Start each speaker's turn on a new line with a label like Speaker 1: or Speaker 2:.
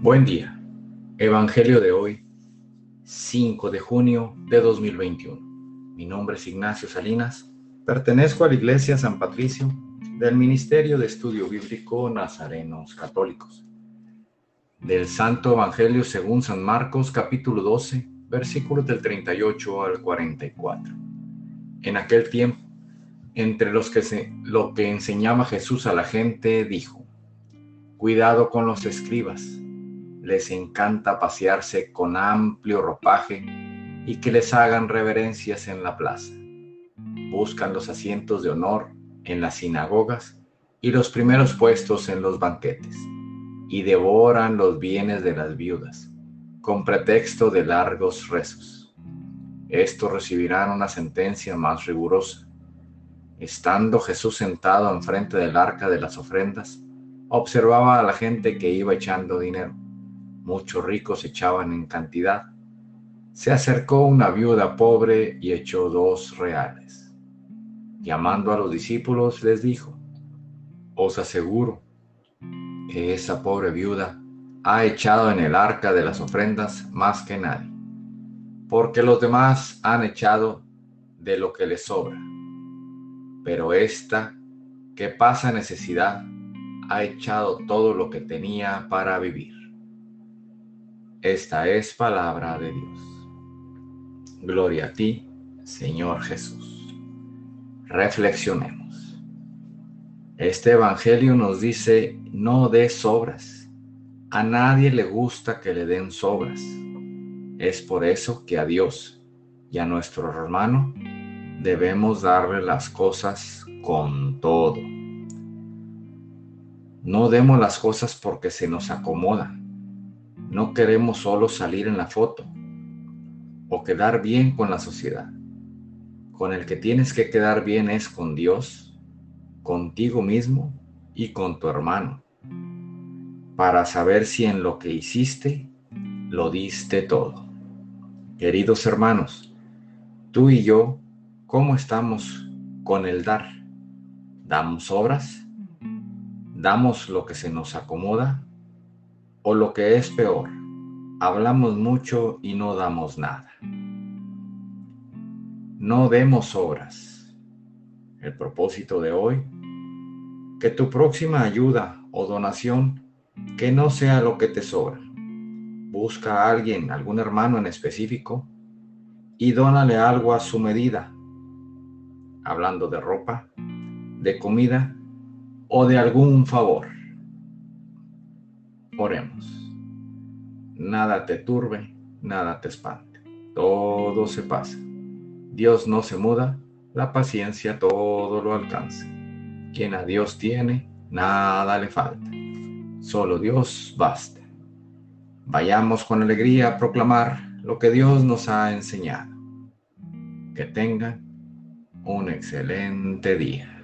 Speaker 1: Buen día. Evangelio de hoy, 5 de junio de 2021. Mi nombre es Ignacio Salinas. Pertenezco a la Iglesia San Patricio del Ministerio de Estudio Bíblico Nazarenos Católicos. Del Santo Evangelio según San Marcos, capítulo 12, versículos del 38 al 44. En aquel tiempo, entre los que se, lo que enseñaba Jesús a la gente, dijo, Cuidado con los escribas les encanta pasearse con amplio ropaje y que les hagan reverencias en la plaza. Buscan los asientos de honor en las sinagogas y los primeros puestos en los banquetes, y devoran los bienes de las viudas, con pretexto de largos rezos. Estos recibirán una sentencia más rigurosa. Estando Jesús sentado enfrente del arca de las ofrendas, observaba a la gente que iba echando dinero muchos ricos echaban en cantidad. Se acercó una viuda pobre y echó dos reales. Llamando a los discípulos les dijo, os aseguro que esa pobre viuda ha echado en el arca de las ofrendas más que nadie, porque los demás han echado de lo que les sobra, pero esta que pasa necesidad ha echado todo lo que tenía para vivir. Esta es palabra de Dios. Gloria a ti, Señor Jesús. Reflexionemos. Este Evangelio nos dice, no des sobras. A nadie le gusta que le den sobras. Es por eso que a Dios y a nuestro hermano debemos darle las cosas con todo. No demos las cosas porque se nos acomodan no queremos solo salir en la foto o quedar bien con la sociedad. Con el que tienes que quedar bien es con Dios, contigo mismo y con tu hermano, para saber si en lo que hiciste lo diste todo. Queridos hermanos, tú y yo, ¿cómo estamos con el dar? ¿Damos obras? ¿Damos lo que se nos acomoda? O lo que es peor, hablamos mucho y no damos nada. No demos obras. El propósito de hoy, que tu próxima ayuda o donación, que no sea lo que te sobra. Busca a alguien, algún hermano en específico, y dónale algo a su medida, hablando de ropa, de comida o de algún favor. Oremos. Nada te turbe, nada te espante. Todo se pasa. Dios no se muda, la paciencia todo lo alcanza. Quien a Dios tiene, nada le falta. Solo Dios basta. Vayamos con alegría a proclamar lo que Dios nos ha enseñado. Que tengan un excelente día.